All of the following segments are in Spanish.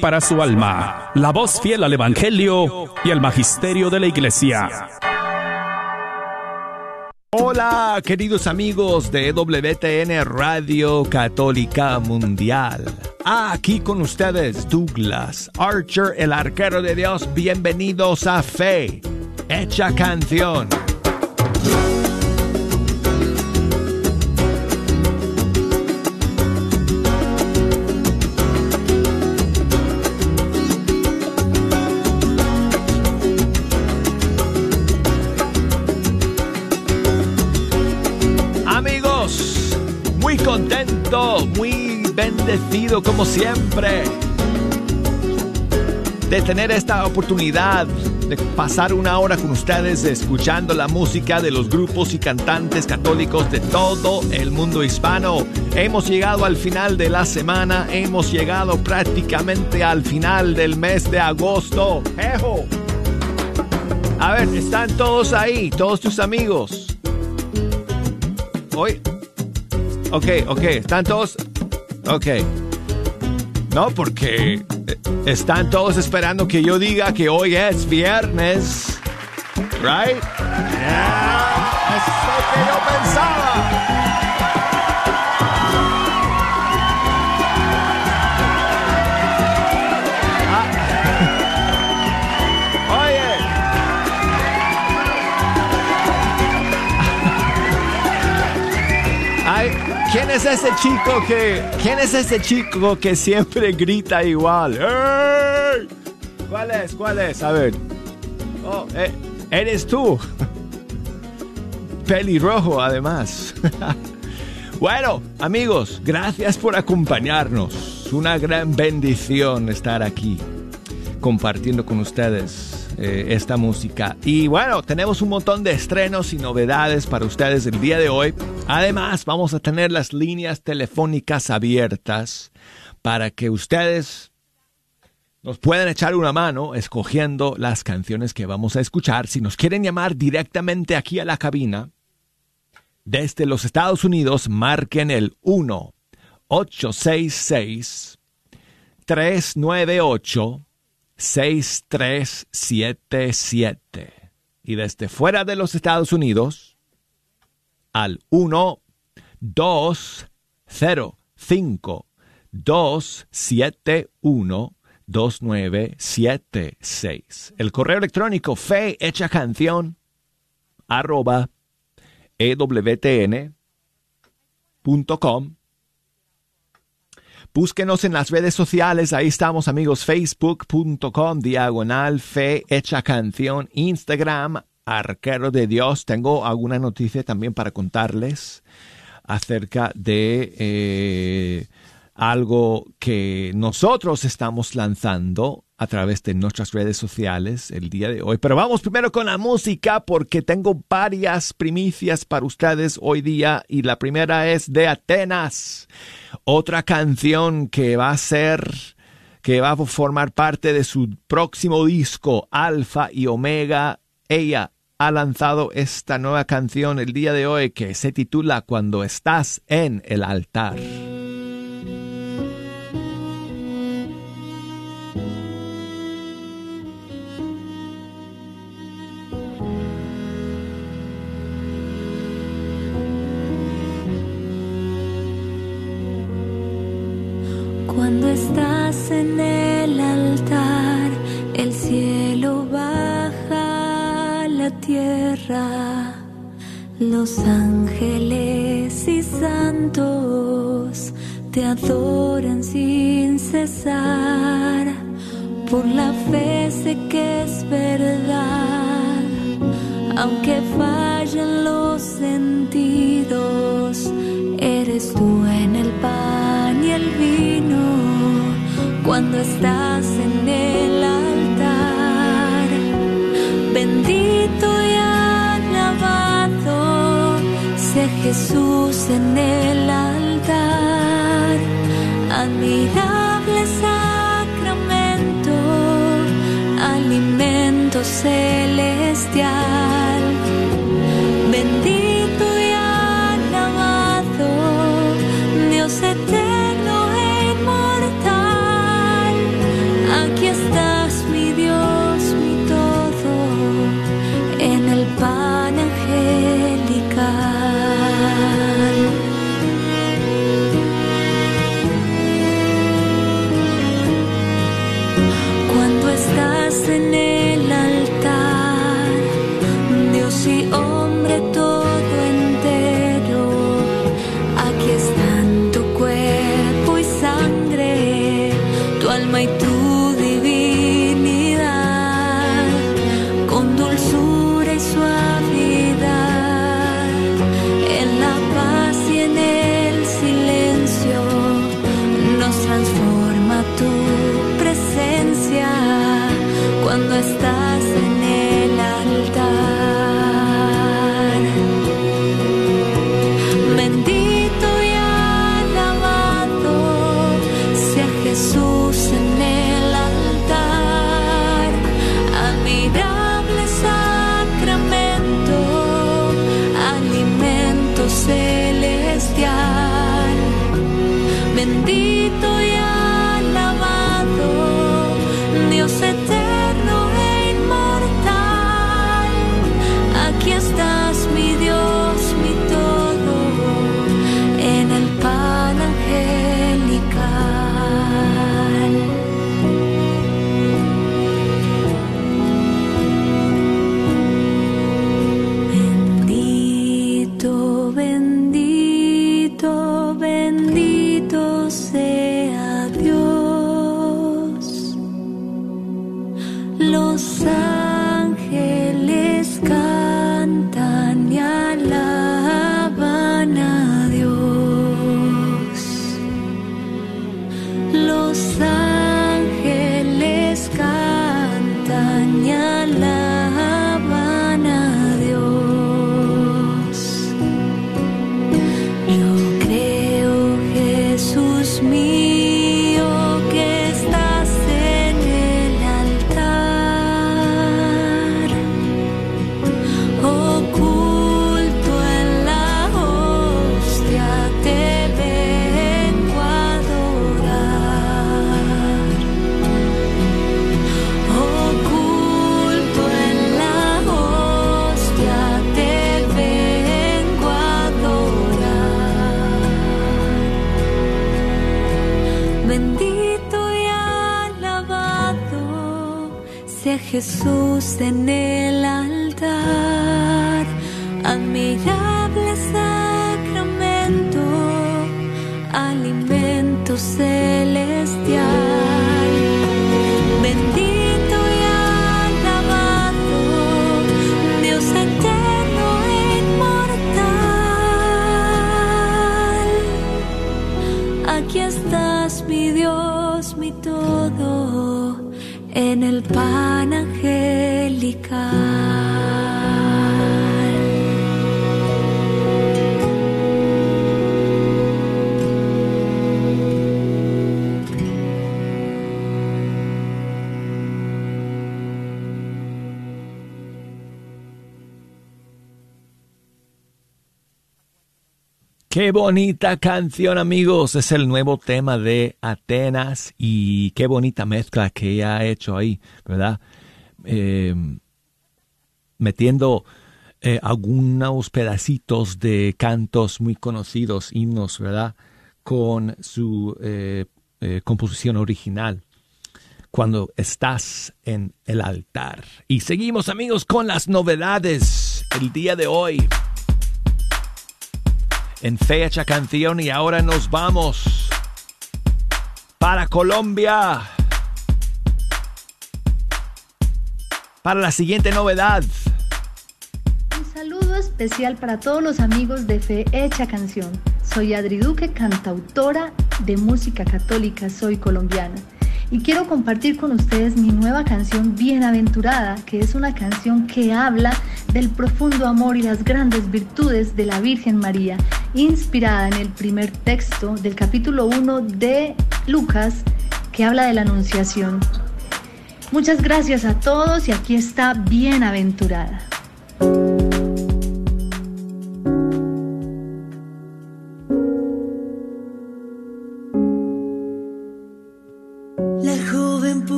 para su alma, la voz fiel al Evangelio y al Magisterio de la Iglesia. Hola, queridos amigos de WTN Radio Católica Mundial. Aquí con ustedes Douglas Archer, el arquero de Dios. Bienvenidos a Fe, hecha canción. Muy bendecido como siempre de tener esta oportunidad de pasar una hora con ustedes escuchando la música de los grupos y cantantes católicos de todo el mundo hispano. Hemos llegado al final de la semana, hemos llegado prácticamente al final del mes de agosto. ¡Ejo! A ver, ¿están todos ahí? ¿Todos tus amigos? Hoy, Ok, ok, ¿están todos? Ok. No, porque eh, están todos esperando que yo diga que hoy es viernes. Right? Yeah, que yo pensaba. ¿Quién es ese chico que... ¿Quién es ese chico que siempre grita igual? ¿Cuál es? ¿Cuál es? A ver. Oh, eh, eres tú. Pelirrojo, además. bueno, amigos, gracias por acompañarnos. Una gran bendición estar aquí compartiendo con ustedes eh, esta música. Y bueno, tenemos un montón de estrenos y novedades para ustedes el día de hoy. Además, vamos a tener las líneas telefónicas abiertas para que ustedes nos puedan echar una mano escogiendo las canciones que vamos a escuchar. Si nos quieren llamar directamente aquí a la cabina, desde los Estados Unidos, marquen el 1 866 398 6377. Y desde fuera de los Estados Unidos al 1 2 0 5 271 2976. El correo electrónico fe hecha canción arroba ewtn.com Búsquenos en las redes sociales, ahí estamos amigos, facebook.com, diagonal fe hecha canción, Instagram, arquero de Dios. Tengo alguna noticia también para contarles acerca de eh, algo que nosotros estamos lanzando a través de nuestras redes sociales el día de hoy. Pero vamos primero con la música porque tengo varias primicias para ustedes hoy día y la primera es de Atenas, otra canción que va a ser que va a formar parte de su próximo disco Alfa y Omega. Ella ha lanzado esta nueva canción el día de hoy que se titula Cuando estás en el altar. Cuando estás en el Los ángeles y santos te adoran sin cesar. Por la fe sé que es verdad, aunque fallen los sentidos, eres tú en el pan y el vino cuando estás Jesús en el altar. Admirable sacramento, alimento celestial. Jesús en el altar, admirable sacramento, alimento celestial. Bendito y alabado, Dios eterno e inmortal. Aquí estás, mi Dios, mi todo, en el pan Bonita canción amigos, es el nuevo tema de Atenas y qué bonita mezcla que ha hecho ahí, ¿verdad? Eh, metiendo eh, algunos pedacitos de cantos muy conocidos, himnos, ¿verdad? Con su eh, composición original, cuando estás en el altar. Y seguimos amigos con las novedades el día de hoy en fecha canción y ahora nos vamos para Colombia para la siguiente novedad. Un saludo especial para todos los amigos de Fe Hecha Canción. Soy Adri Duque, cantautora de música católica, soy colombiana. Y quiero compartir con ustedes mi nueva canción Bienaventurada, que es una canción que habla del profundo amor y las grandes virtudes de la Virgen María, inspirada en el primer texto del capítulo 1 de Lucas, que habla de la Anunciación. Muchas gracias a todos y aquí está Bienaventurada.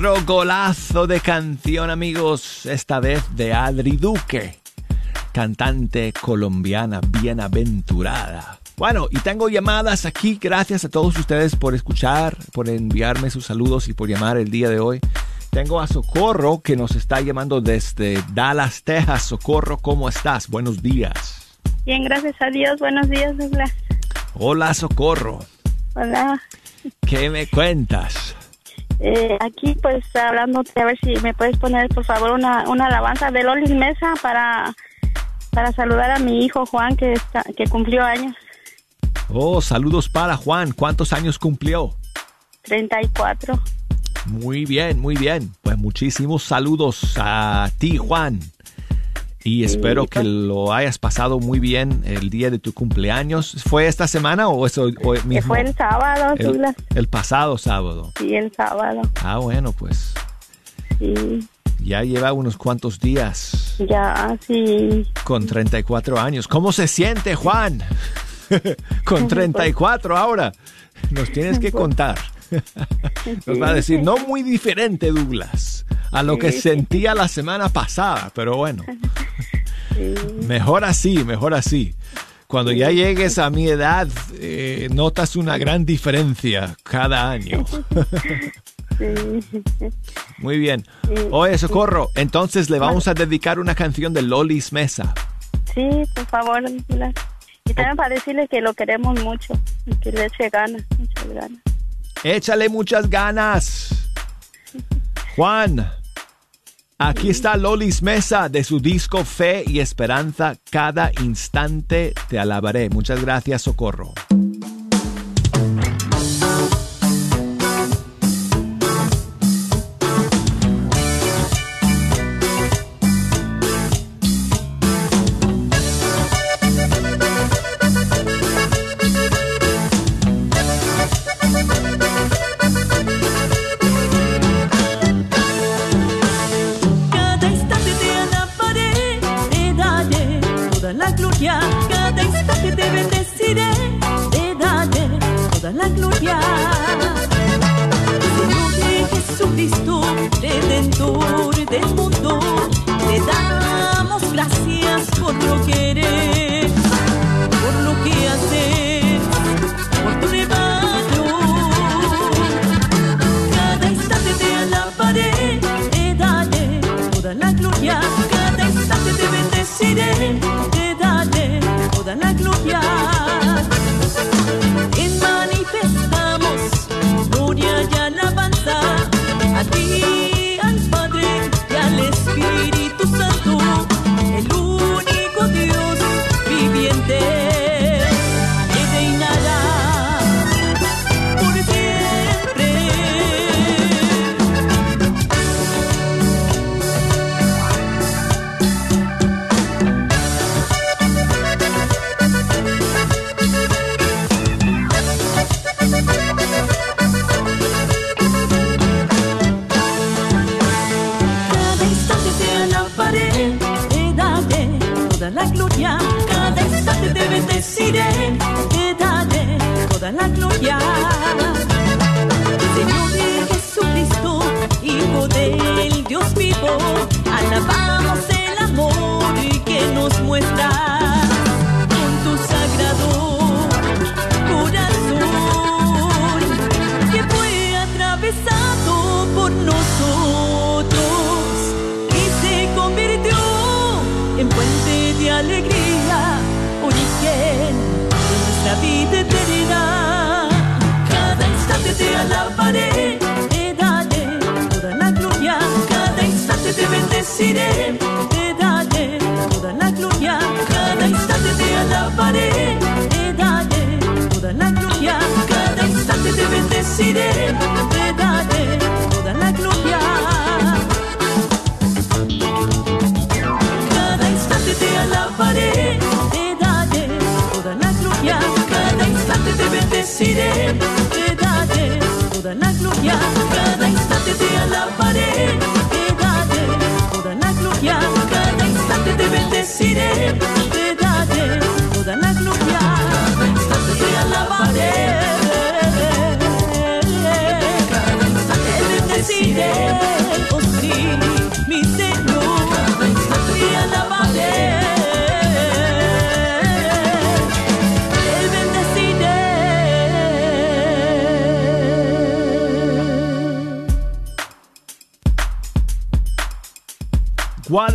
Otro golazo de canción, amigos, esta vez de Adri Duque, cantante colombiana bienaventurada. Bueno, y tengo llamadas aquí, gracias a todos ustedes por escuchar, por enviarme sus saludos y por llamar el día de hoy. Tengo a Socorro que nos está llamando desde Dallas, Texas. Socorro, ¿cómo estás? Buenos días. Bien, gracias a Dios. Buenos días, Douglas. Hola, Socorro. Hola. ¿Qué me cuentas? Eh, aquí, pues, hablando, a ver si me puedes poner, por favor, una, una alabanza de Lolis Mesa para, para saludar a mi hijo Juan, que, está, que cumplió años, Oh, saludos para Juan. ¿Cuántos años cumplió? 34. Muy bien, muy bien. Pues muchísimos saludos a ti, Juan. Y espero que lo hayas pasado muy bien el día de tu cumpleaños. ¿Fue esta semana o eso Que mismo? fue el sábado, el pasado sábado. Sí, el sábado. Ah, bueno, pues Sí, ya lleva unos cuantos días ya, sí. con 34 años. ¿Cómo se siente, Juan? con 34 ahora. Nos tienes que contar. Nos va a decir, no muy diferente, Douglas, a lo que sentía la semana pasada, pero bueno. Mejor así, mejor así. Cuando ya llegues a mi edad, eh, notas una gran diferencia cada año. Muy bien. Oye, Socorro, entonces le vamos a dedicar una canción de Lolis Mesa. Sí, por favor, Douglas. Y también para decirle que lo queremos mucho y que le eche ganas, muchas ganas. Échale muchas ganas. Juan, aquí está Lolis Mesa de su disco Fe y Esperanza. Cada instante te alabaré. Muchas gracias, Socorro.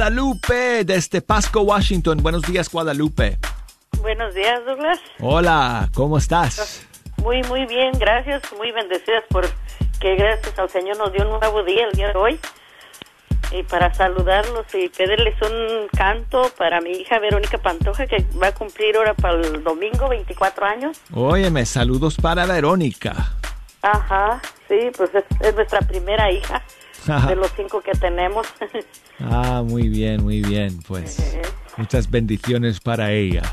Guadalupe, desde Pasco, Washington. Buenos días, Guadalupe. Buenos días, Douglas. Hola, ¿cómo estás? Muy, muy bien, gracias. Muy bendecidas por que gracias al Señor nos dio un nuevo día el día de hoy. Y para saludarlos y pedirles un canto para mi hija Verónica Pantoja, que va a cumplir ahora para el domingo 24 años. Óyeme, saludos para Verónica. Ajá, sí, pues es, es nuestra primera hija de los cinco que tenemos. Ah, muy bien, muy bien. Pues muchas bendiciones para ella.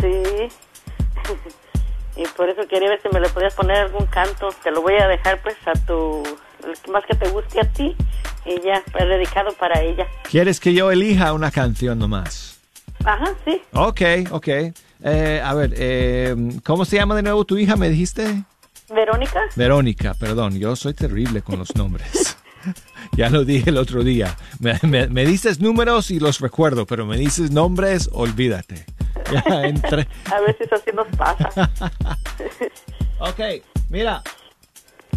sí. Y por eso quería ver si me le podías poner algún canto. Te lo voy a dejar pues a tu... más que te guste a ti. Y ya, pues, dedicado para ella. ¿Quieres que yo elija una canción nomás? Ajá, sí. Ok, ok. Eh, a ver, eh, ¿cómo se llama de nuevo tu hija? ¿Me dijiste? Verónica. Verónica, perdón, yo soy terrible con los nombres. ya lo dije el otro día. Me, me- me dices números y los recuerdo, pero me dices nombres, olvídate. Ya. A veces así nos pasa. Ok, mira.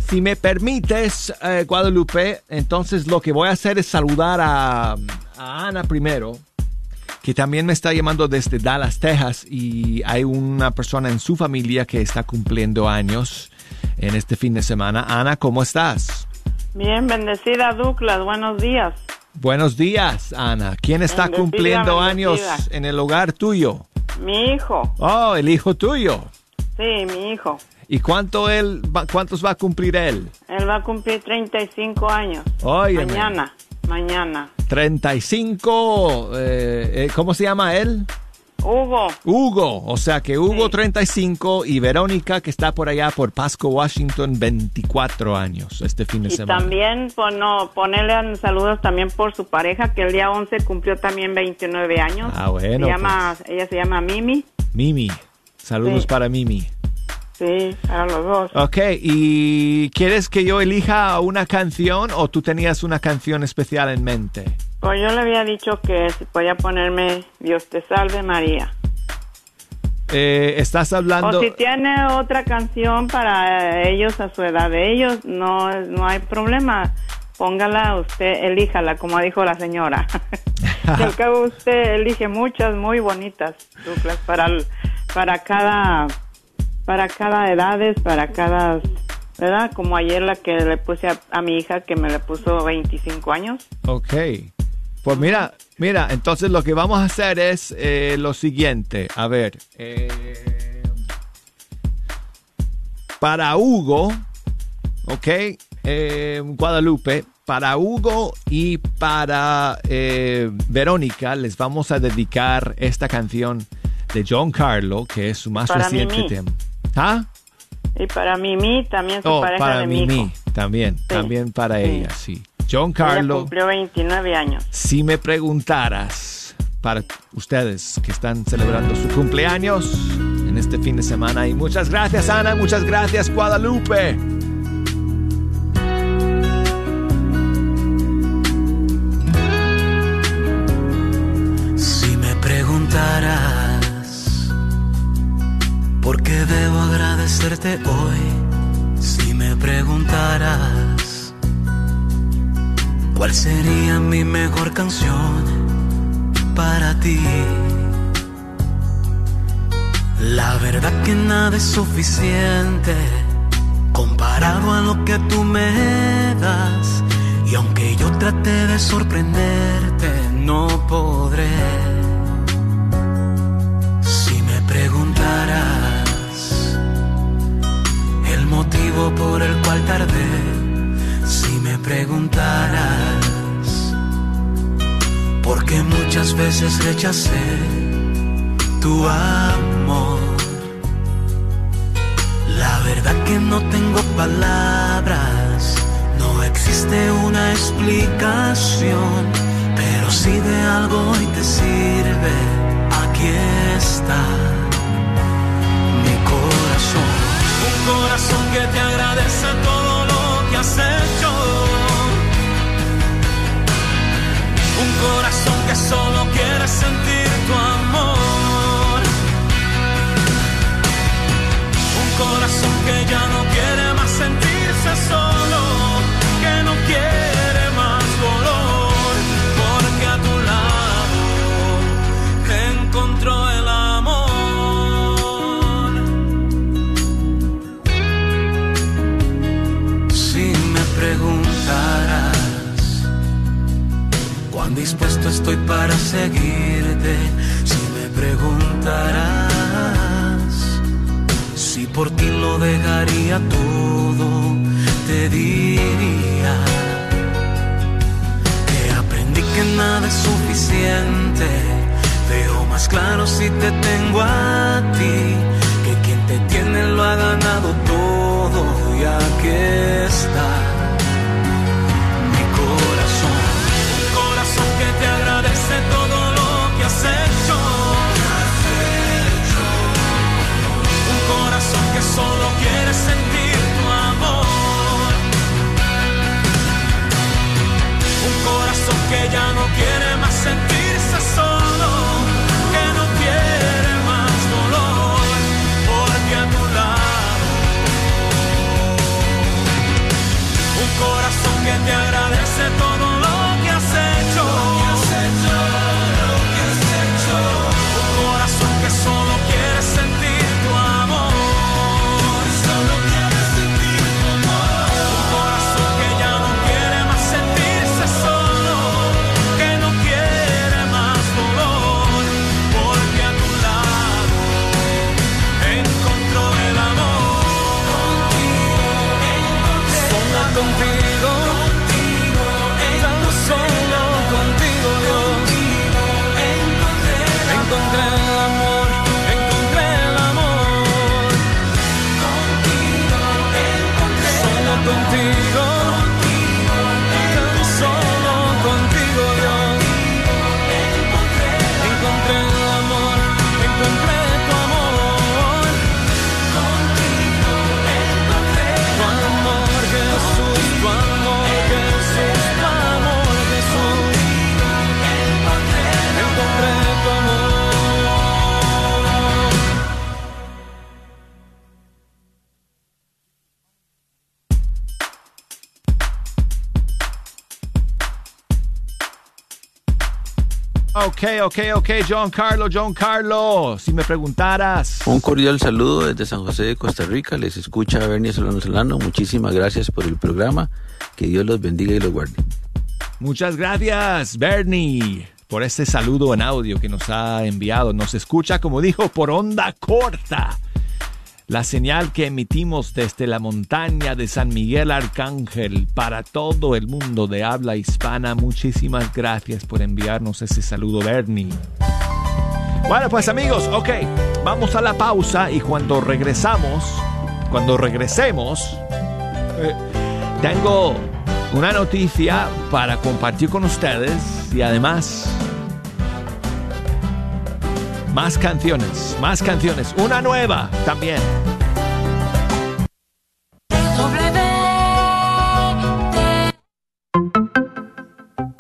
Si me permites, eh, Guadalupe, entonces lo que voy a hacer es saludar a, a Ana primero, que también me está llamando desde Dallas, Texas, y hay una persona en su familia que está cumpliendo años en este fin de semana. Ana, ¿cómo estás? Bien, bendecida Douglas, buenos días. Buenos días, Ana. ¿Quién está Bendecida, cumpliendo años en el hogar tuyo? Mi hijo, Oh, el hijo tuyo. sí, mi hijo. ¿Y cuánto él, va- cuántos va a cumplir él? Él va a cumplir 35 años. Óyeme. Mañana, mañana. 35, eh, eh, ¿cómo se llama él? Hugo, Hugo, o sea que Hugo 35 y Verónica que está por allá por Pasco, Washington, 24 años este fin de y semana. también pon- no, ponerle saludos también por su pareja, que el día 11 cumplió también 29 años. Ah, bueno, Se llama, Ella se llama Mimi. Mimi, saludos Sí. para Mimi. Sí, para los dos. Ok, ¿y quieres que yo elija una canción o tú tenías una canción especial en mente? Pues yo le había dicho que si podía ponerme Dios te salve María. Eh, estás hablando... O si tiene otra canción para ellos a su edad de ellos, no, no hay problema. Póngala usted, elíjala, como dijo la señora. al cabo usted elige muchas muy bonitas, Douglas, para, para cada para cada edades, para cada, ¿verdad? Como ayer la que le puse a, a mi hija que me le puso 25 años. Ok. Pues mira, mira, entonces lo que vamos a hacer es eh, lo siguiente. A ver. eh, para Hugo, ok, eh, Guadalupe, para Hugo y para Verónica les vamos a dedicar esta canción de John Carlo, que es su más Para reciente tema. ¿Ah? Y para Mimi, también su Oh, pareja para de mi Mimi, hijo. también, también para ella, sí. John Carlo. Ella cumplió 29 años. Si me preguntaras, para ustedes que están celebrando su cumpleaños en este fin de semana, y muchas gracias Ana, muchas gracias Guadalupe. Hoy, si me preguntaras cuál sería mi mejor canción para ti, la verdad que nada es suficiente comparado a lo que tú me das. Y aunque yo trate de sorprenderte, no podré. Por el cual tardé, si me preguntaras por qué muchas veces rechacé tu amor. La verdad que no tengo palabras, no existe una explicación, pero si de algo hoy te sirve, aquí está corazón que te agradece todo lo que has hecho. Un corazón que solo quiere sentir tu amor. Un corazón que ya no quiere más sentirse solo, que no quiere dispuesto estoy para seguirte, si me preguntarás si por ti lo dejaría todo, te diría que aprendí que nada es suficiente. Veo más claro si te tengo a ti, que quien te tiene lo ha ganado todo y aquí está solo quieres sentir tu amor. Un corazón que ya no quiere más sentirse solo, que no quiere más dolor, porque a tu lado. Un corazón que te agradece todo. Ok, ok, ok, John Carlos, John Carlos, si me preguntaras. Un cordial saludo desde San José de Costa Rica, les escucha Bernie Solano Solano, muchísimas gracias por el programa, que Dios los bendiga y los guarde. Muchas gracias, Bernie, por este saludo en audio que nos ha enviado. Nos escucha, como dijo, por onda corta. La señal que emitimos desde la montaña de San Miguel Arcángel para todo el mundo de habla hispana. Muchísimas gracias por enviarnos ese saludo, Bernie. Bueno, pues amigos, ok, vamos a la pausa y cuando regresamos, cuando regresemos, eh, tengo una noticia para compartir con ustedes y además más canciones, más canciones, una nueva también.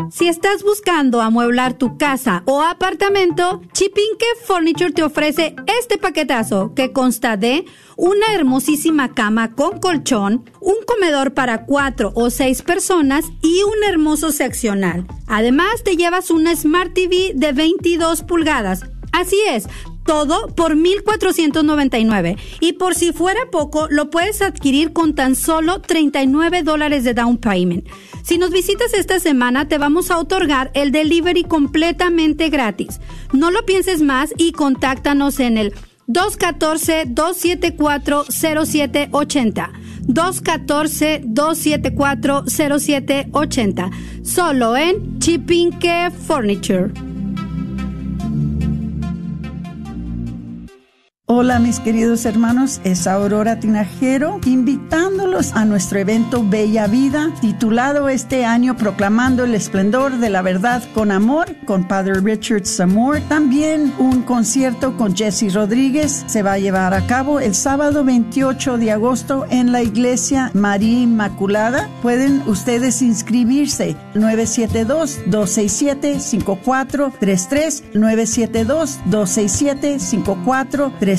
Si estás buscando amueblar tu casa o apartamento, Chipinque Furniture te ofrece este paquetazo que consta de una hermosísima cama con colchón, un comedor para cuatro o seis personas y un hermoso seccional. Además, te llevas una Smart TV de 22 pulgadas. Así es, todo por 1,499. Y por si fuera poco, lo puedes adquirir con tan solo 39 dólares de down payment. Si nos visitas esta semana, te vamos a otorgar el delivery completamente gratis. No lo pienses más y contáctanos en el 214-274-0780. 214-274-0780. Solo en Chipinque Furniture. Hola mis queridos hermanos, es Aurora Tinajero invitándolos a nuestro evento Bella Vida titulado este año Proclamando el Esplendor de la Verdad con Amor con Padre Richard Samore. También un concierto con Jesse Rodríguez se va a llevar a cabo el sábado 28 de agosto en la iglesia María Inmaculada. Pueden ustedes inscribirse 972-267-5433 972-267-5433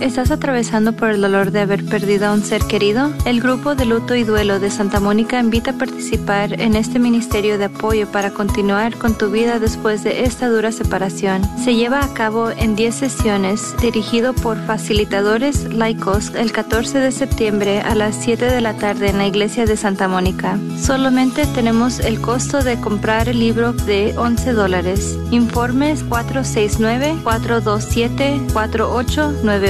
¿Estás atravesando por el dolor de haber perdido a un ser querido? El grupo de luto y duelo de Santa Mónica invita a participar en este ministerio de apoyo para continuar con tu vida después de esta dura separación. Se lleva a cabo en 10 sesiones, dirigido por facilitadores laicos el 14 de septiembre a las 7 de la tarde en la iglesia de Santa Mónica. Solamente tenemos el costo de comprar el libro de 11 dólares. Informes 469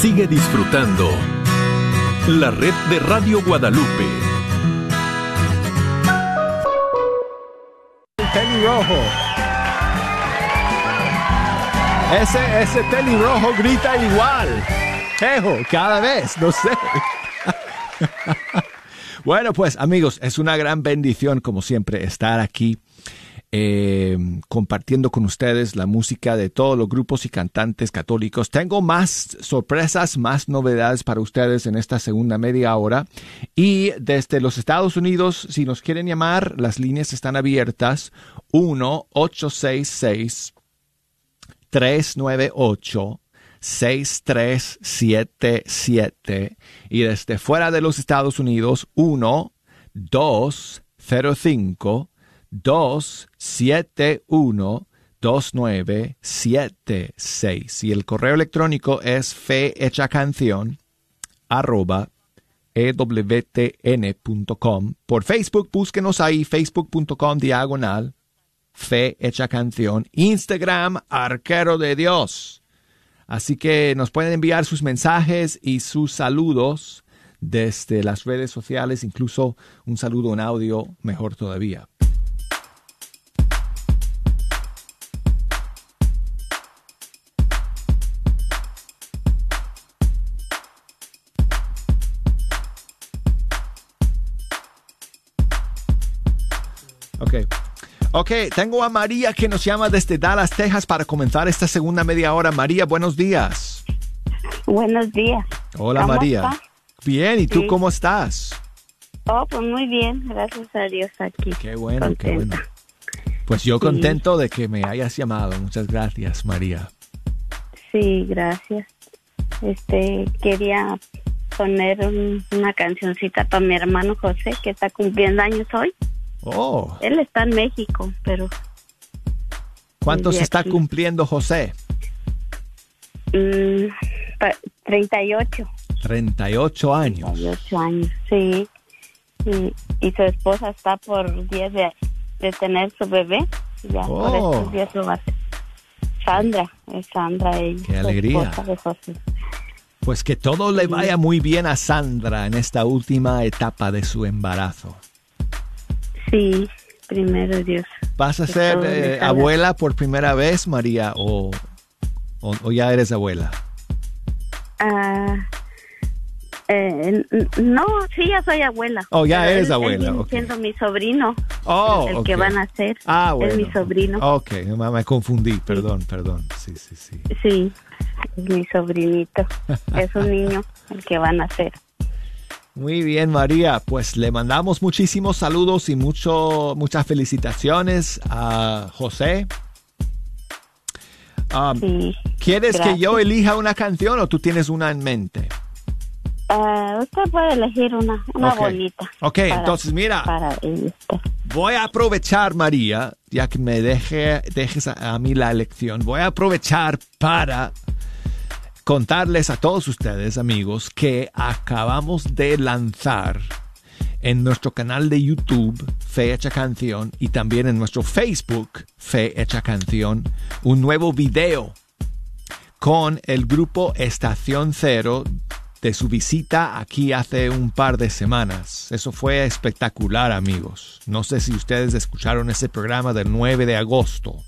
Sigue disfrutando la red de Radio Guadalupe. El rojo. Ese, ese rojo grita igual. Ejo, cada vez, no sé. bueno, pues amigos, es una gran bendición como siempre estar aquí eh, compartiendo con ustedes la música de todos los grupos y cantantes católicos. Tengo más sorpresas, más novedades para ustedes en esta segunda media hora. Y desde los Estados Unidos, si nos quieren llamar, las líneas están abiertas. 1-866 398 6377 y desde fuera de los Estados Unidos 1 205 271 2976 y el correo electrónico es canción arroba ewtn.com. Por Facebook, búsquenos ahí, facebook.com diagonal, fe hecha canción. Instagram, arquero de Dios. Así que nos pueden enviar sus mensajes y sus saludos desde las redes sociales, incluso un saludo en audio, mejor todavía. Ok, tengo a María que nos llama desde Dallas, Texas para comenzar esta segunda media hora. María, buenos días. Buenos días. Hola ¿Cómo María. está? Bien, ¿y tú Sí. cómo estás? Oh, pues muy bien, gracias a Dios aquí. Qué bueno, qué bueno. Pues yo Sí. contento de que me hayas llamado. Muchas gracias, María. Sí, gracias. Este, quería poner un- una cancioncita para mi hermano José, que está cumpliendo años hoy. Oh, Él está en México, pero ¿cuántos está aquí. cumpliendo José? mm, pa- 38. 38 años. 38 años, sí. Y, y su esposa está por 10 de, de tener su bebé. Ya por Oh. estos días lo va a. Sandra, es Sandra ella. Qué alegría. Pues que todo le vaya muy bien a Sandra en esta última etapa de su embarazo. Sí, primero Dios. ¿Vas a Que ser eh, abuela por primera vez, María, o, o- o ya eres abuela? Ah, eh, no, sí, ya soy abuela. Oh, ya eres él- él abuela, viene siendo mi sobrino. Oh, el que van a hacer. Ah, bueno. Es mi sobrino. Ok, me me confundí, perdón, perdón. Sí, sí, sí. Sí, es mi sobrinito. es un niño el que van a hacer. Muy bien, María. Pues le mandamos muchísimos saludos y mucho, muchas felicitaciones a José. Um, ¿Quieres que yo elija una canción o tú tienes una en mente? Ah, usted puede elegir una, una Ok. bonita. Ok, para- entonces mira. Para. Voy a aprovechar, María, ya que me deje, dejes a, a mí la elección, voy a aprovechar para contarles a todos ustedes, amigos, que acabamos de lanzar en nuestro canal de YouTube, Fe Hecha Canción, y también en nuestro Facebook, Fe Hecha Canción, un nuevo video con el grupo Estación Cero de su visita aquí hace un par de semanas. Eso fue espectacular, amigos. No sé si ustedes escucharon ese programa del 9 de agosto.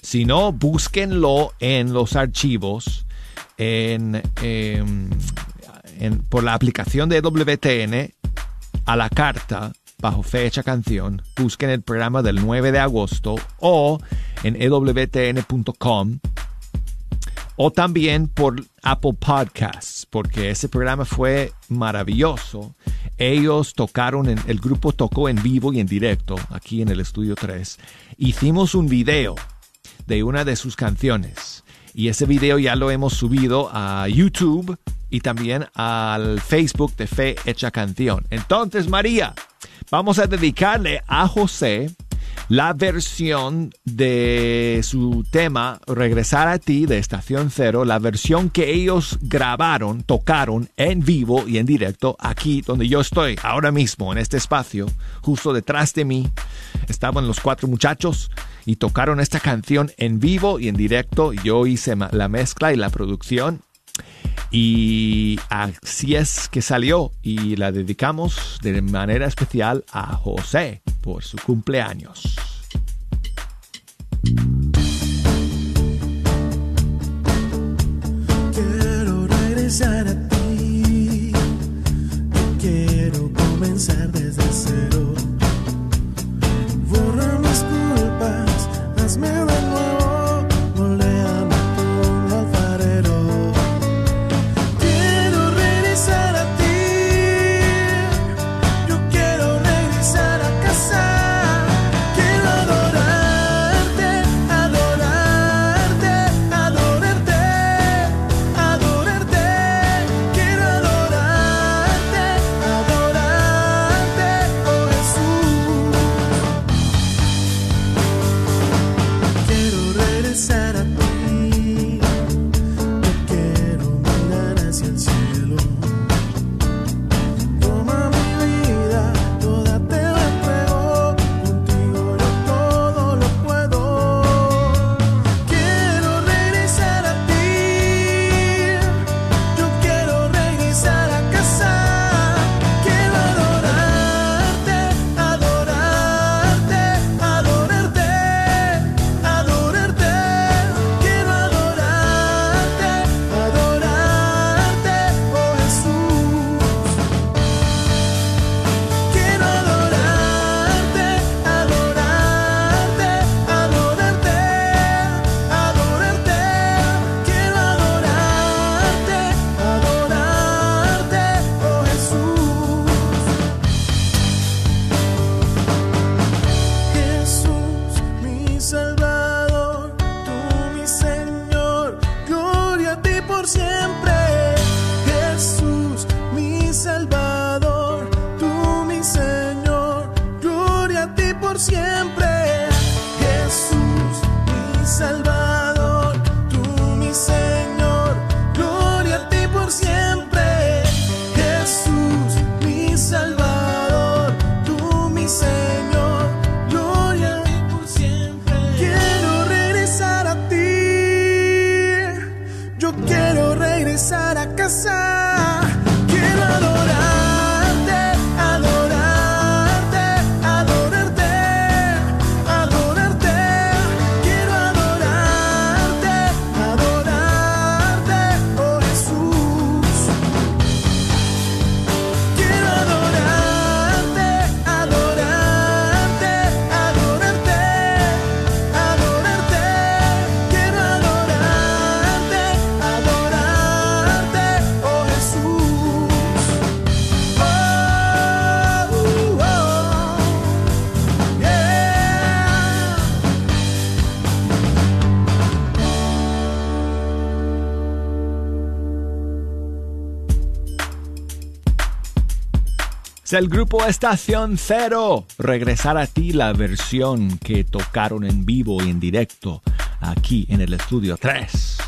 Si no, búsquenlo en los archivos en, em, en- por la aplicación de WTN a la carta bajo fecha canción. Busquen el programa del 9 de agosto o en ewtn.com o también por Apple Podcasts, porque ese programa fue maravilloso. Ellos tocaron, en, el grupo tocó en vivo y en directo aquí en el estudio 3. Hicimos un video de una de sus canciones y ese video ya lo hemos subido a YouTube y también al Facebook de Fe Hecha Canción. Entonces, María, vamos a dedicarle a José la versión de su tema Regresar a ti de Estación Cero, la versión que ellos grabaron, tocaron en vivo y en directo aquí donde yo estoy ahora mismo en este espacio, justo detrás de mí. Estaban los cuatro muchachos y tocaron esta canción en vivo y en directo. Yo hice la mezcla y la producción y así es que salió y la dedicamos de manera especial a José por su cumpleaños. Quiero regresar a ti. Quiero comenzar desde Es el grupo Estación Cero. Regresar a ti la versión que tocaron en vivo y en directo aquí en el estudio 3.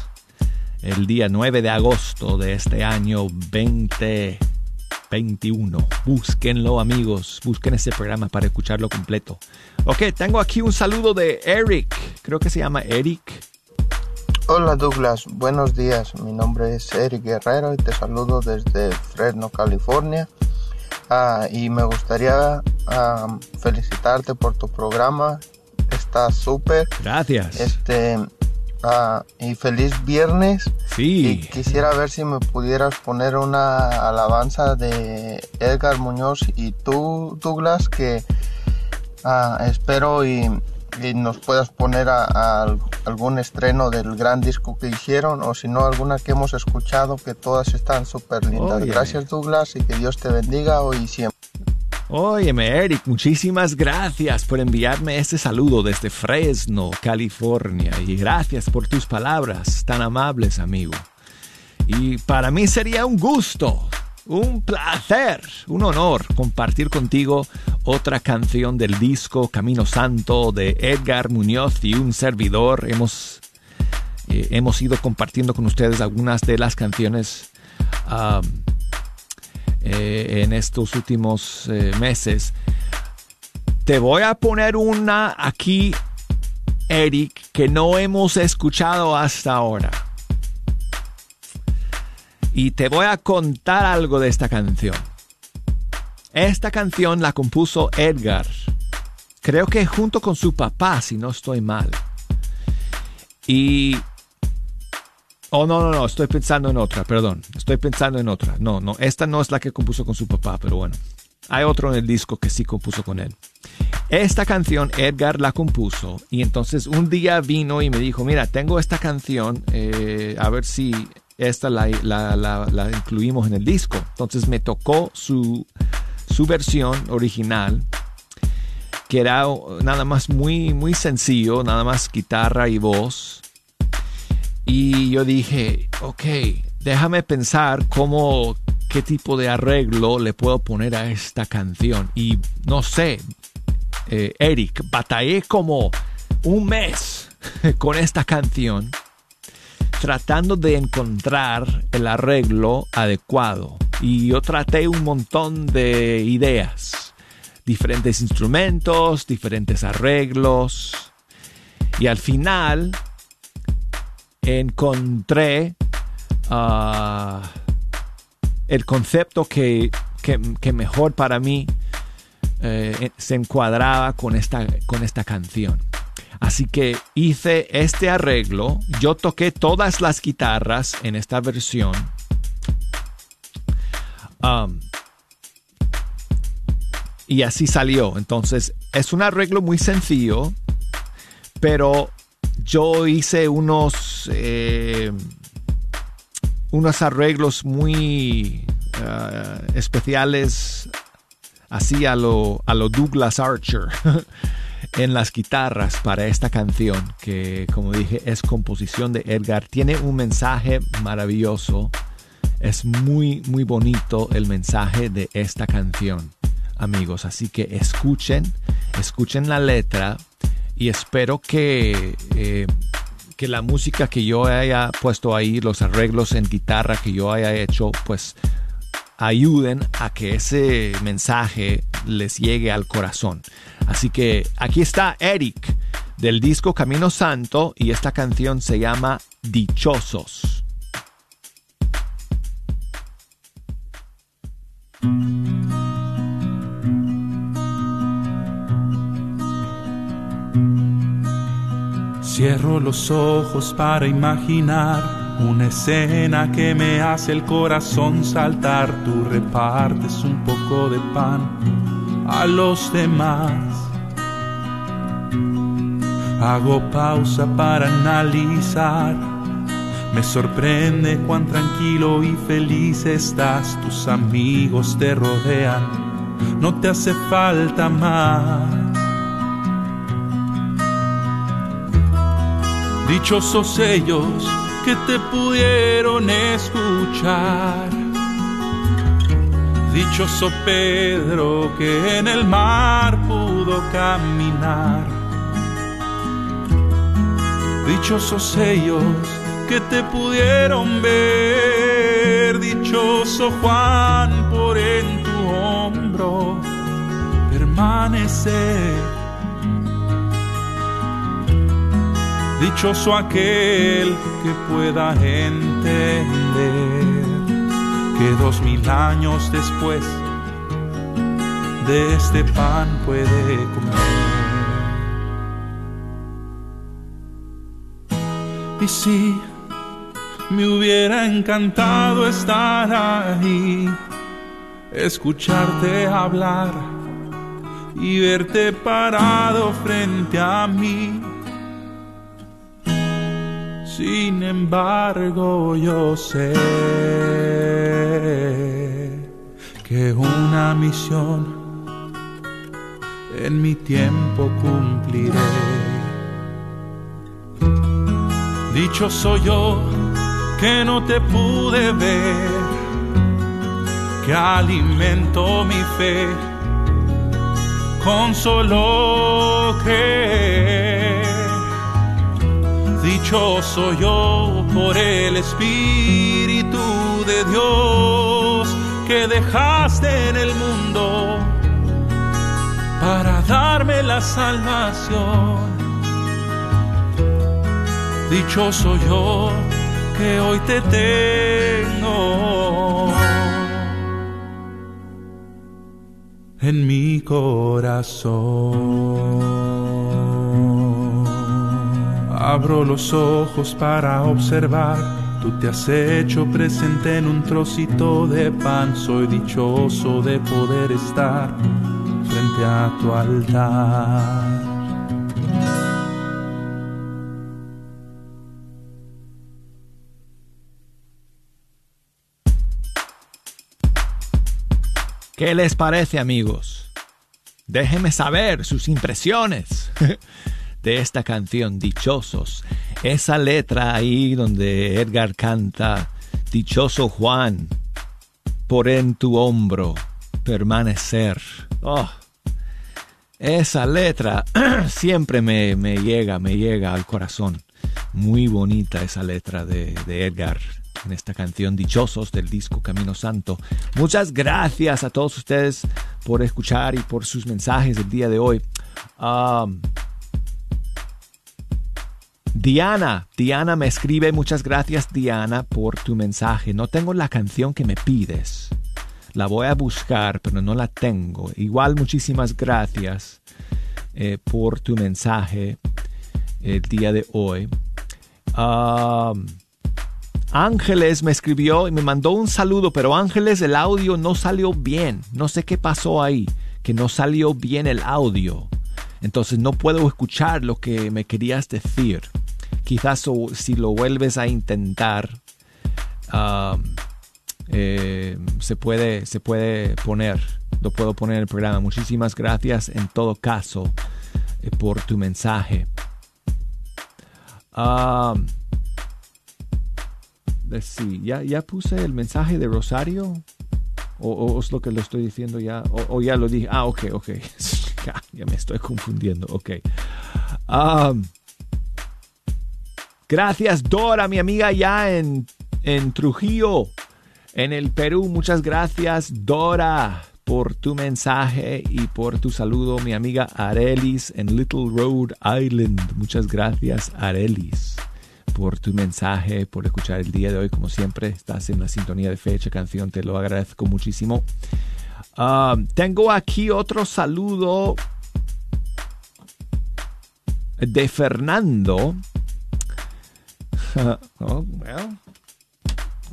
El día 9 de agosto de este año 2021. Búsquenlo amigos, busquen ese programa para escucharlo completo. Ok, tengo aquí un saludo de Eric. Creo que se llama Eric. Hola Douglas, buenos días. Mi nombre es Eric Guerrero y te saludo desde Fresno, California. Ah, y me gustaría ah, felicitarte por tu programa. Está súper. Gracias. Este ah, y feliz viernes. Sí. Y quisiera ver si me pudieras poner una alabanza de Edgar Muñoz y tú, Douglas, que espero y, y nos puedas poner a, a algún estreno del gran disco que hicieron o si no alguna que hemos escuchado que todas están súper lindas. Gracias Douglas y que Dios te bendiga hoy y siempre. Óyeme, Eric, muchísimas gracias por enviarme este saludo desde Fresno, California. Y gracias por tus palabras tan amables, amigo. Y para mí sería un gusto, un placer, un honor compartir contigo otra canción del disco Camino Santo de Edgar Muñoz y un servidor. Hemos, eh, hemos ido compartiendo con ustedes algunas de las canciones. ah, eh, en estos últimos eh, meses. Te voy a poner una aquí, Eric, que no hemos escuchado hasta ahora. Y te voy a contar algo de esta canción. Esta canción la compuso Edgar. Creo que junto con su papá, si no estoy mal. Y Oh, no, no, no, estoy pensando en otra, perdón. Estoy pensando en otra. No, no, esta no es la que compuso con su papá, pero bueno. Hay otro en el disco que sí compuso con él. Esta canción Edgar la compuso y entonces un día vino y me dijo, mira, tengo esta canción, eh, a ver si esta la, la- incluimos en el disco. Entonces me tocó su, su versión original, que era nada más muy, muy sencillo, nada más guitarra y voz. Y yo dije, ok, déjame pensar cómo, qué tipo de arreglo le puedo poner a esta canción. Y no sé, eh, Eric, batallé como un mes con esta canción tratando de encontrar el arreglo adecuado. Y yo traté un montón de ideas, diferentes instrumentos, diferentes arreglos. Y al final encontré ah, el concepto que, que- que mejor para mí eh, se encuadraba con esta, con esta canción. Así que hice este arreglo. Yo toqué todas las guitarras en esta versión. Y así salió. Entonces, es un arreglo muy sencillo, pero yo hice unos, eh, unos arreglos muy ah, especiales, así a lo, a lo Douglas Archer, en las guitarras para esta canción, que como dije es composición de Edgar. Tiene un mensaje maravilloso. Es muy, muy bonito el mensaje de esta canción, amigos. Así que escuchen, escuchen la letra y espero que, eh, que la música que yo haya puesto ahí, los arreglos en guitarra que yo haya hecho, pues ayuden a que ese mensaje les llegue al corazón. Así que aquí está Eric del disco Camino Santo y esta canción se llama Dichosos. Cierro los ojos para imaginar una escena que me hace el corazón saltar. Tú repartes un poco de pan a los demás. Hago pausa para analizar. Me sorprende cuán tranquilo y feliz estás. Tus amigos te rodean. No te hace falta más. Dichosos ellos que te pudieron escuchar. Dichoso Pedro que en el mar pudo caminar. Dichosos ellos que te pudieron ver. Dichoso Juan por en tu hombro permanecer. Dichoso aquel que pueda entender que dos mil años después de este pan puede comer. Y si me hubiera encantado estar ahí, escucharte hablar y verte parado frente a mí. Sin embargo, yo sé que una misión en mi tiempo cumpliré. Dicho soy yo que no te pude ver, que alimento mi fe con solo creer. Dichoso yo por el Espíritu de Dios que dejaste en el mundo para darme la salvación. Dichoso yo que hoy te tengo en mi corazón. Abro los ojos para observar, tú te has hecho presente en un trocito de pan, soy dichoso de poder estar frente a tu altar. ¿Qué les parece amigos? Déjenme saber sus impresiones de esta canción, Dichosos. Esa letra ahí donde Edgar canta, Dichoso Juan, por en tu hombro permanecer. Oh, esa letra siempre me, me, llega, me llega al corazón. Muy bonita esa letra de, Edgar en esta canción Dichosos del disco Camino Santo. Muchas gracias a todos ustedes por escuchar y por sus mensajes el día de hoy. Um, Diana, Diana me escribe, muchas gracias Diana por tu mensaje. No tengo la canción que me pides. La voy a buscar, pero no la tengo. Igual muchísimas gracias eh, por tu mensaje el día de hoy. Ángeles me escribió y me mandó un saludo, pero Ángeles el audio no salió bien. No sé qué pasó ahí, que no salió bien el audio. Entonces no puedo escuchar lo que me querías decir. Quizás si lo vuelves a intentar, eh, se, puede, se puede poner, lo puedo poner en el programa. Muchísimas gracias en todo caso eh, por tu mensaje. Uh, Sí, ¿Ya, ya puse el mensaje de Rosario. O, o, es lo que lo estoy diciendo ya. O, o ya lo dije. Ah, ok, ok. ya, ya, me estoy confundiendo. Ok. Um, gracias, Dora, mi amiga, ya en, en Trujillo, en el Perú. Muchas gracias, Dora, por tu mensaje y por tu saludo, mi amiga Arelis en Little Road Island. Muchas gracias, Arelis por tu mensaje, por escuchar el día de hoy. Como siempre, estás en la sintonía de fecha canción, te lo agradezco muchísimo. Uh, tengo aquí otro saludo. de Fernando. Oh, well.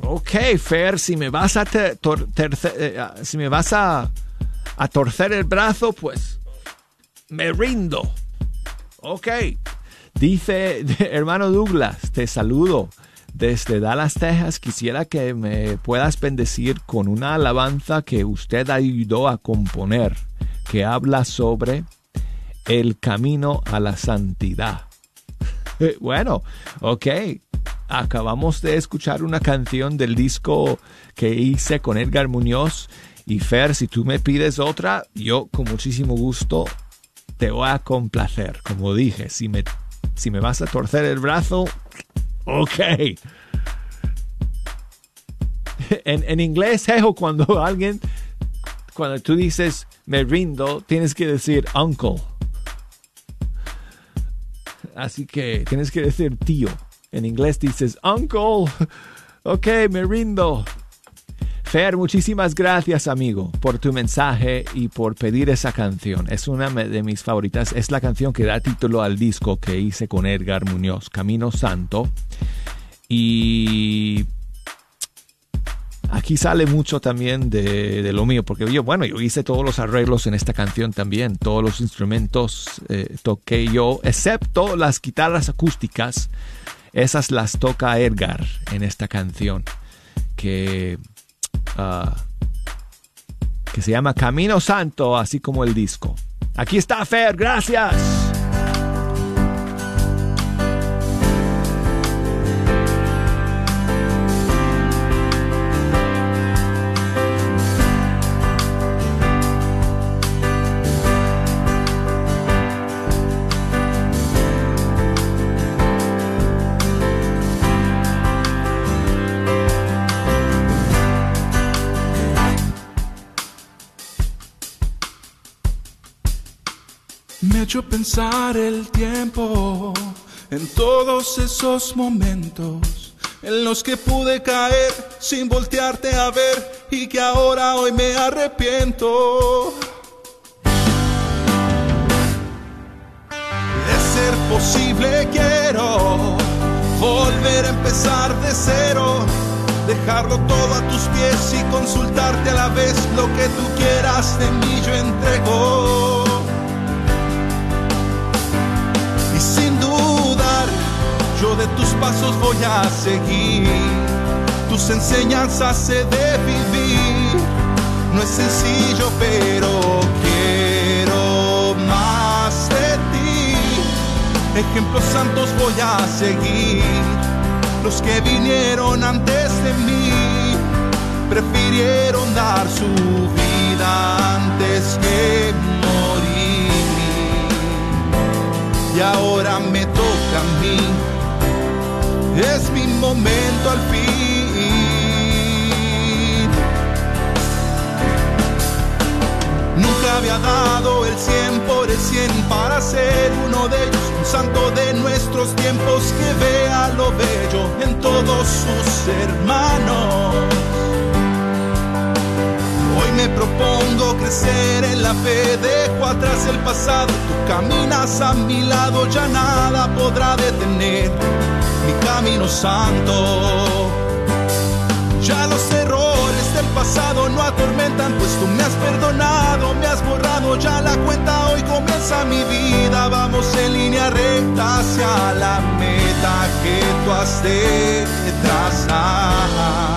Ok, Fer, si me vas a te- eh, si me vas a, a torcer el brazo, pues me rindo. Ok. Dice hermano Douglas, te saludo desde Dallas, Texas. Quisiera que me puedas bendecir con una alabanza que usted ayudó a componer, que habla sobre el camino a la santidad. Eh, Bueno, ok. Acabamos de escuchar una canción del disco que hice con Edgar Muñoz. Y Fer, si tú me pides otra, yo con muchísimo gusto te voy a complacer. Como dije, si me, si me vas a torcer el brazo, ok. En, en inglés, cuando alguien, cuando tú dices me rindo, tienes que decir uncle. Así que tienes que decir tío. En inglés dices uncle. Ok, me rindo. Fer, muchísimas gracias amigo por tu mensaje y por pedir esa canción. Es una de mis favoritas. Es la canción que da título al disco que hice con Edgar Muñoz, Camino Santo. Y aquí sale mucho también de, lo mío, porque yo, bueno, yo hice todos los arreglos en esta canción también, todos los instrumentos eh, toqué yo, excepto las guitarras acústicas, esas las toca Edgar en esta canción, que, ah, que se llama Camino Santo, así como el disco. Aquí está Fer, gracias. Pensar el tiempo en todos esos momentos en los que pude caer sin voltearte a ver y que ahora hoy me arrepiento. De ser posible quiero volver a empezar de cero, dejarlo todo a tus pies y consultarte a la vez lo que tú quieras de mí yo entrego. De tus pasos voy a seguir. Tus enseñanzas he de vivir. No es sencillo, pero quiero más de ti. Ejemplos santos voy a seguir. Los que vinieron antes de mí prefirieron dar su vida antes que morir y ahora me toca a mí. Es mi momento al fin. Nunca había dado el 100 por el 100 para ser uno de ellos, un santo de nuestros tiempos que vea lo bello en todos sus hermanos. Hoy me propongo crecer en la fe, dejo atrás el pasado, tú caminas a mi lado, ya nada podrá detener mi camino santo. Ya los errores del pasado no atormentan, pues tú me has perdonado, me has borrado ya la cuenta, hoy comienza mi vida, vamos en línea recta hacia la meta que tú has de trazar.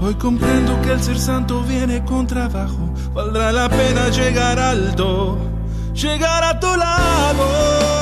Hoy comprendo que el ser santo viene con trabajo. Valdrá la pena llegar alto, llegar a tu lado.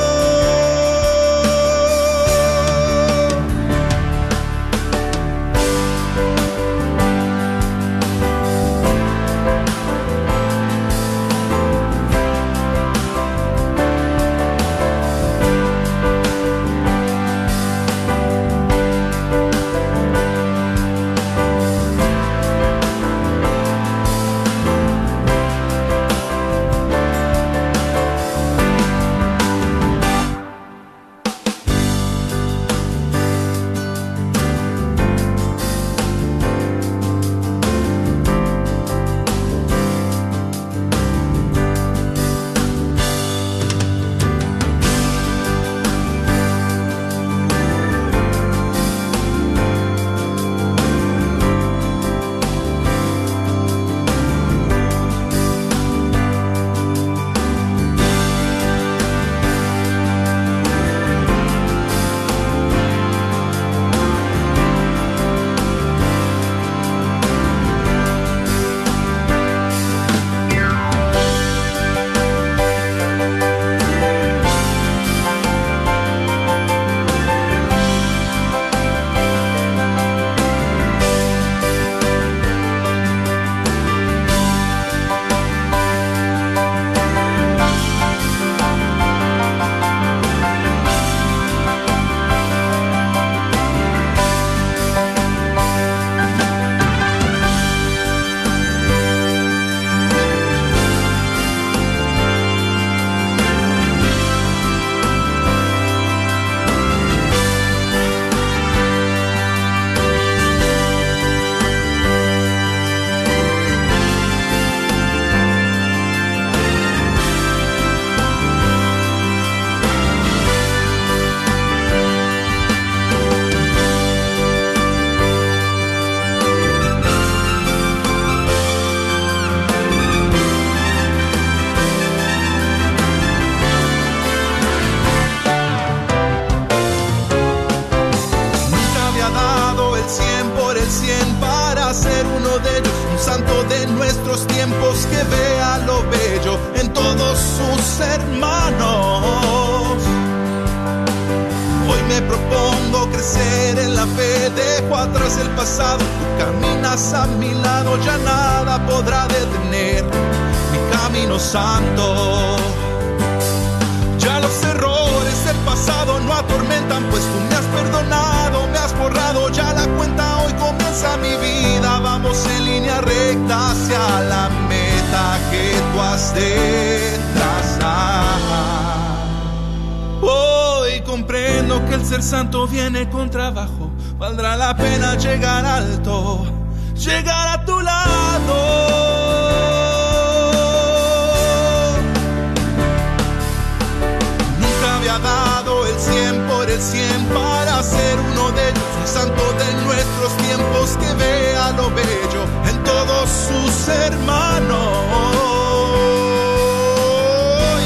Lo bello en todos sus hermanos.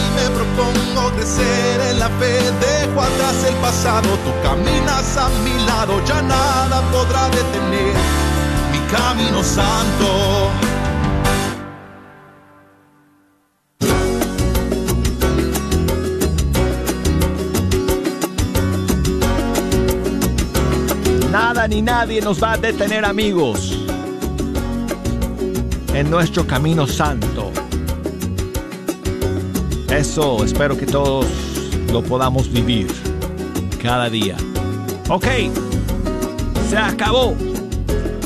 Y me propongo crecer en la fe, dejo atrás el pasado, tú caminas a mi lado, ya nada podrá detener mi camino santo. Ni nadie nos va a detener amigos en nuestro camino santo. Eso espero que todos lo podamos vivir cada día. Ok, se acabó.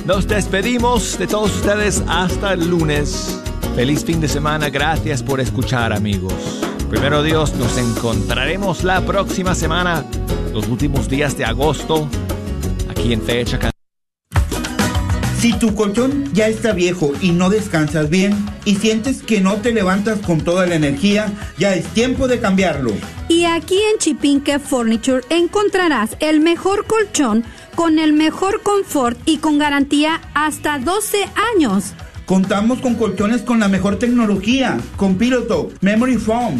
Nos despedimos de todos ustedes hasta el lunes. Feliz fin de semana, gracias por escuchar amigos. Primero Dios, nos encontraremos la próxima semana, los últimos días de agosto, aquí en Fecha Can- Si tu colchón ya está viejo y no descansas bien y sientes que no te levantas con toda la energía, ya es tiempo de cambiarlo. Y aquí en Chipinque Furniture encontrarás el mejor colchón con el mejor confort y con garantía hasta 12 años. Contamos con colchones con la mejor tecnología, con Pillow Memory Foam,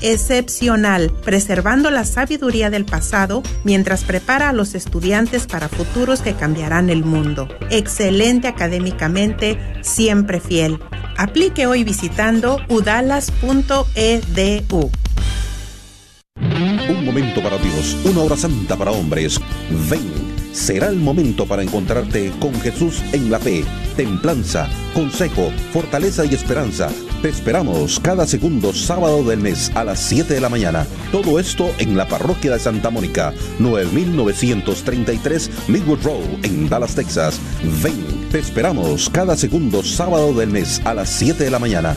excepcional, preservando la sabiduría del pasado mientras prepara a los estudiantes para futuros que cambiarán el mundo. Excelente académicamente, siempre fiel. Aplique hoy visitando udalas.edu. Un momento para Dios, una hora santa para hombres. Ven, será el momento para encontrarte con Jesús en la fe, templanza, consejo, fortaleza y esperanza. Te esperamos cada segundo sábado del mes a las 7 de la mañana. Todo esto en la parroquia de Santa Mónica, 9933 Midwood Road en Dallas, Texas. Ven, te esperamos cada segundo sábado del mes a las 7 de la mañana.